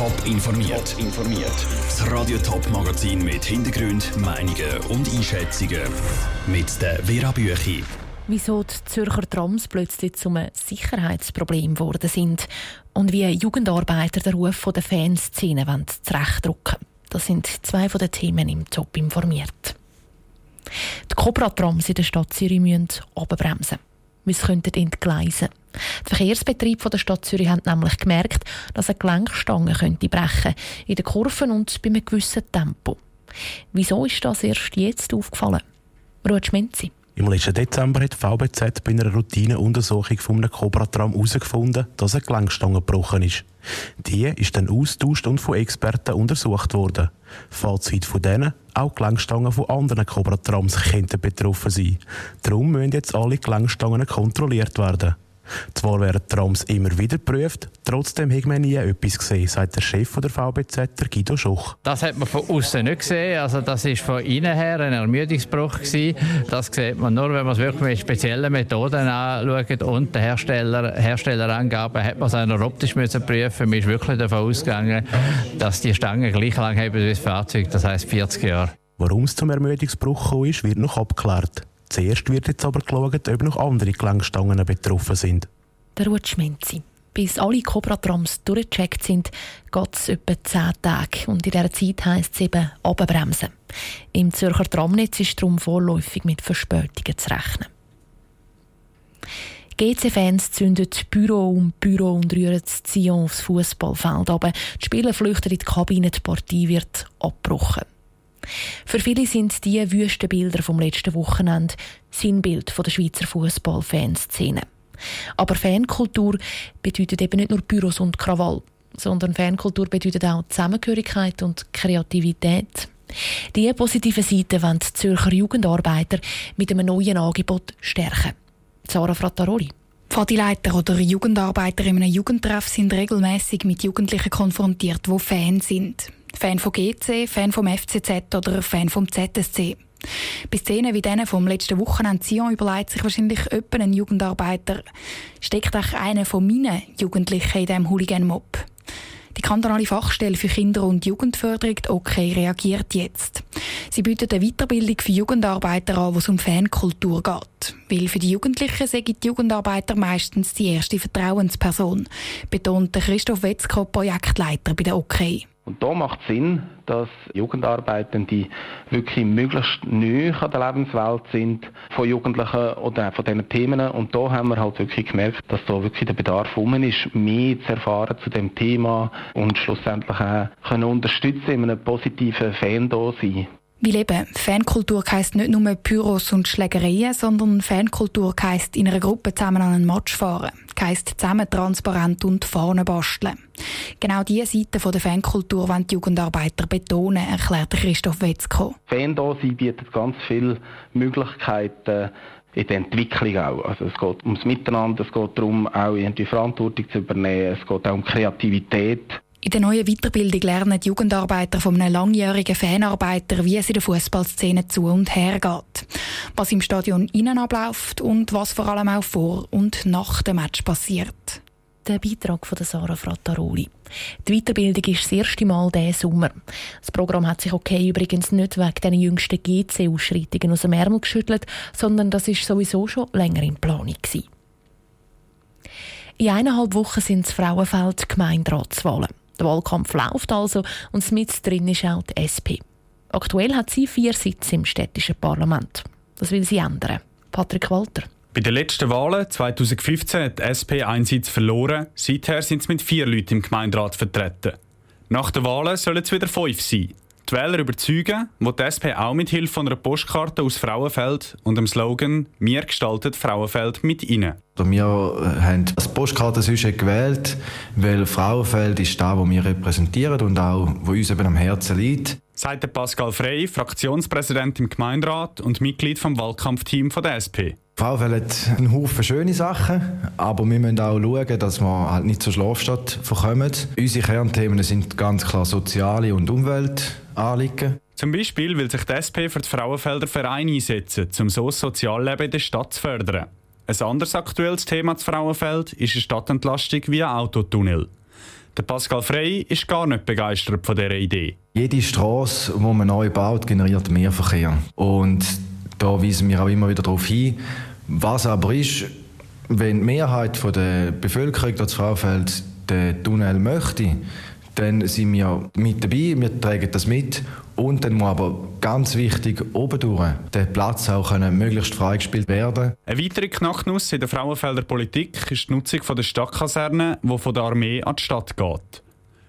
Top informiert. informiert. Das Radio Top Magazin mit Hintergrund, Meinungen und Einschätzungen mit der Vera Büchi. Wieso die Zürcher Trams plötzlich zum Sicherheitsproblem geworden sind und wie Jugendarbeiter den Ruf der Fanszene zurechtdrücken Das sind zwei von den Themen im Top informiert. Die Cobra-Trams in der Stadt Zürich müssen abbremsen. Wir könnten entgleisen. Der Verkehrsbetrieb der Stadt Zürich hat nämlich gemerkt, dass eine Gelenkstange könnte brechen in den Kurven und bei einem gewissen Tempo. Wieso ist das erst jetzt aufgefallen? Ruth Schmenzi. Im letzten Dezember hat VBZ bei einer Routineuntersuchung von einem Cobra-Tram herausgefunden, dass eine Gelenkstange gebrochen ist. Die ist dann austauscht und von Experten untersucht worden. Fazit von denen, auch Gelenkstangen von anderen Cobra-Trams könnten betroffen sein. Darum müssen jetzt alle Gelenkstangen kontrolliert werden. Zwar werden Trams immer wieder geprüft, trotzdem hat man nie etwas gesehen, sagt der Chef der VBZ, Guido Schuch. Das hat man von außen nicht gesehen, also das ist von innen her ein Ermüdungsbruch gewesen. Das sieht man nur, wenn man es wirklich mit speziellen Methoden anschaut und die Hersteller, Herstellerangaben hat man es auch optisch müssen prüfen. Man ist wirklich davon ausgegangen, dass die Stangen gleich lang haben wie das Fahrzeug, das heißt 40 Jahre. Warum es zum Ermüdungsbruch gekommen ist, wird noch abgeklärt. Zuerst wird jetzt aber geschaut, ob noch andere Gelenkstangen betroffen sind. Der Rutschmenzi. Bis alle Cobra-Trams durchgecheckt sind, geht es etwa 10 Tage. Und in dieser Zeit heisst es eben abbremsen. Im Zürcher Tramnetz ist darum vorläufig mit Verspätungen zu rechnen. GC-Fans zünden Büro um Büro und rühren das Zion aufs Fußballfeld. Aber die Spieler flüchten in die Kabine, die Partie wird abgebrochen. Für viele sind die wüsten Bilder vom letzten Wochenende Sinnbild der Schweizer Fußball-Fanszene. Aber Fankultur bedeutet eben nicht nur Büros und Krawall, sondern Fankultur bedeutet auch Zusammengehörigkeit und Kreativität. Diese positive Seite wollen die Zürcher Jugendarbeiter mit einem neuen Angebot stärken. Sarah Frattaroli. Pfadileiter oder Jugendarbeiter in einem Jugendtreff sind regelmäßig mit Jugendlichen konfrontiert, die Fans sind. Fan von GC, Fan vom FCZ oder Fan vom ZSC. Bei Szenen wie denen vom letzten Wochenende Sion überlegt sich wahrscheinlich jemand ein Jugendarbeiter, steckt auch einer von meinen Jugendlichen in diesem Hooligan-Mob? Die kantonale Fachstelle für Kinder- und Jugendförderung, OK, reagiert jetzt. Sie bietet eine Weiterbildung für Jugendarbeiter an, wo es um Fankultur geht. Weil für die Jugendlichen sind die Jugendarbeiter meistens die erste Vertrauensperson, betont Christoph Wetzko, Projektleiter bei der OK. Und da macht es Sinn, dass Jugendarbeitende wirklich möglichst neu an der Lebenswelt sind von Jugendlichen oder von diesen Themen. Und da haben wir halt wirklich gemerkt, dass da wirklich der Bedarf um ist, mehr zu erfahren zu dem Thema und schlussendlich auch können unterstützen in einem positiven Fan-Dasein. Weil eben, Fankultur heisst nicht nur Pyros und Schlägereien, sondern Fankultur heisst in einer Gruppe zusammen an einen Match fahren, heisst zusammen transparent und Fahnen basteln. Genau diese Seite der Fankultur wollen die Jugendarbeiter betonen, erklärt Christoph Wetzko. Fan-Dasein bietet ganz viele Möglichkeiten, in der Entwicklung auch. Also es geht ums Miteinander, es geht darum, auch irgendwie Verantwortung zu übernehmen, es geht auch um Kreativität. In der neuen Weiterbildung lernen die Jugendarbeiter von einem langjährigen Fanarbeiter, wie es in der Fußballszene zu und her geht. Was im Stadion innen abläuft und was vor allem auch vor und nach dem Match passiert. Der Beitrag von Sarah Frattaroli. Die Weiterbildung ist das erste Mal diesen Sommer. Das Programm hat sich okay übrigens nicht wegen den jüngsten GC-Ausschreitungen aus dem Ärmel geschüttelt, sondern das ist sowieso schon länger in Planung. Gewesen. In eineinhalb Wochen sind das Frauenfeld Gemeinderatswahlen. Der Wahlkampf läuft also und mit drin ist auch die SP. Aktuell hat sie vier Sitze im städtischen Parlament. Das will sie ändern. Patrick Walter. Bei den letzten Wahlen 2015 hat die SP einen Sitz verloren. Seither sind es mit vier Leuten im Gemeinderat vertreten. Nach den Wahlen sollen es wieder fünf sein die Wähler überzeugen, wo die SP auch mit Hilfe von einer Postkarte aus Frauenfeld und dem Slogan «Wir gestalten Frauenfeld mit Ihnen». Wir haben das Postkartensystem gewählt, weil Frauenfeld ist da, wo wir repräsentieren und auch, wo uns eben am Herzen liegt. Sagt Pascal Frey, Fraktionspräsident im Gemeinderat und Mitglied vom Wahlkampfteam der SP. VfL hat einen Haufen schöne Sachen, aber wir müssen auch schauen, dass wir halt nicht zur Schlafstadt verkommen. Unsere Kernthemen sind ganz klar soziale und Umweltanliegen. Zum Beispiel will sich die SP für die Frauenfelder Verein einsetzen, um so das Sozialleben in der Stadt zu fördern. Ein anderes aktuelles Thema zu Frauenfeld ist eine Stadtentlastung via Autotunnel. Der Pascal Frey ist gar nicht begeistert von dieser Idee. Jede Straße, die man neu baut, generiert mehr Verkehr. Und da weisen wir auch immer wieder darauf hin. Was aber ist, wenn die Mehrheit der Bevölkerung das Fraufeld den Tunnel möchte, dann sind wir mit dabei, wir tragen das mit und dann muss aber ganz wichtig oben durch der Platz auch können möglichst freigespielt werden. Eine weitere Knacknuss in der Frauenfelder Politik ist die Nutzung der Stadtkaserne, die von der Armee an die Stadt geht.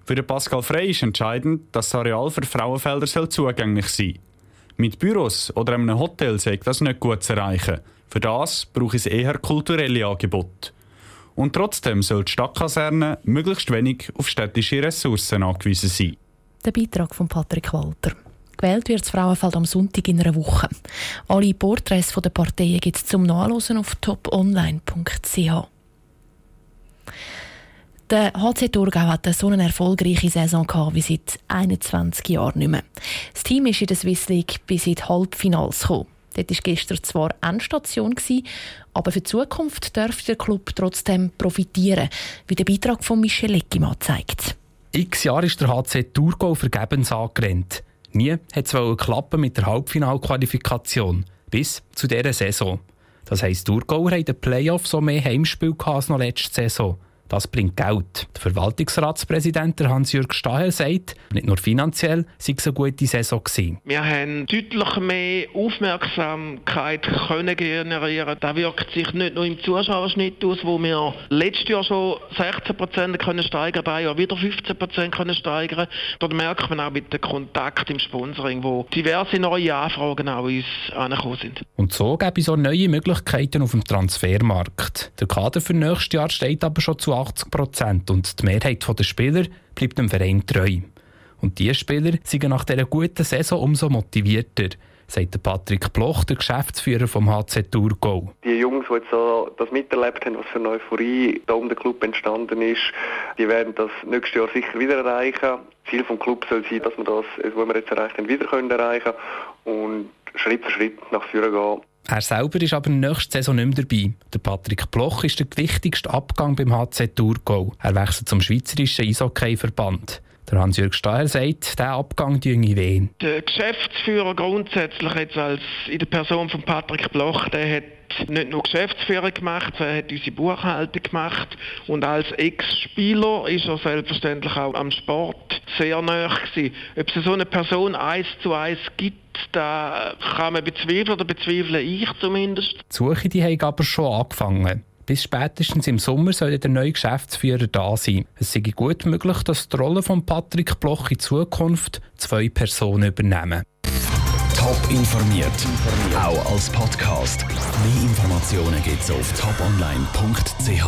Für den Pascal Frey ist entscheidend, dass das Areal für Frauenfelder soll zugänglich sein Mit Büros oder einem Hotel sei das nicht gut zu erreichen. Für das braucht es eher kulturelle Angebote. Und trotzdem soll die Stadtkaserne möglichst wenig auf städtische Ressourcen angewiesen sein. Der Beitrag von Patrick Walter. Gewählt wird das Frauenfeld am Sonntag in einer Woche. Alle Porträts der Parteien gibt es zum Nachlesen auf toponline.ch. Der HC Thurgau hat so eine erfolgreiche Saison gehabt wie seit 21 Jahren nicht mehr. Das Team ist in der Swiss League bis in die Halbfinals gekommen. Dort war gestern zwar Endstation, aber für die Zukunft dürfte der Club trotzdem profitieren, wie der Beitrag von Michel Leckimann zeigt. X Jahre ist der HC Thurgau vergebens angerannt. Nie hat es klappen mit der Halbfinalqualifikation, bis zu dieser Saison. Das heisst, Thurgauer haben in den Playoffs so mehr Heimspiel als noch letzte Saison. Das bringt Geld. Der Verwaltungsratspräsident Hans-Jürg Staher sagt, nicht nur finanziell sei es eine gute Saison gewesen. Wir haben deutlich mehr Aufmerksamkeit können generieren. Das wirkt sich nicht nur im Zuschauerschnitt aus, wo wir letztes Jahr schon 16 Prozent können steigern, dieses Jahr wieder 15 Prozent können steigern. Dort merkt man auch mit dem Kontakt im Sponsoring, wo diverse neue Anfragen auch uns angekommen sind. Und so gäbe es auch neue Möglichkeiten auf dem Transfermarkt. Der Kader für nächstes Jahr steht aber schon zu 80 Prozent und die Mehrheit der Spieler bleibt dem Verein treu. Und diese Spieler sind nach dieser guten Saison umso motivierter, sagt Patrick Bloch, der Geschäftsführer vom HC Thurgau. Die Jungs, die jetzt das miterlebt haben, was für eine Euphorie da um den Club entstanden ist, die werden das nächstes Jahr sicher wieder erreichen. Ziel vom Club soll sein, dass wir das, was wir jetzt erreicht haben, wieder können erreichen und Schritt für Schritt nach vorne gehen. Er selber ist aber nächste Saison nicht mehr dabei. Der Patrick Bloch ist der wichtigste Abgang beim HC Thurgau. Er wechselt zum Schweizerischen Eishockey-Verband. Der Hans-Jürg Staher sagt, dieser Abgang tue weh. Der Geschäftsführer grundsätzlich jetzt als in der Person von Patrick Bloch, der hat nicht nur Geschäftsführer gemacht, er hat unsere Buchhaltung gemacht und als Ex-Spieler ist er selbstverständlich auch am Sport sehr nahe gewesen. Ob es so eine Person eins zu eins gibt, da kann man bezweifeln oder bezweifle ich zumindest. Die Suche die haben aber schon angefangen. Bis spätestens im Sommer soll der neue Geschäftsführer da sein. Es sei gut möglich, dass die Rolle von Patrick Bloch in Zukunft zwei Personen übernehmen. Top informiert, auch als Podcast. Mehr Informationen gibt es auf toponline.ch.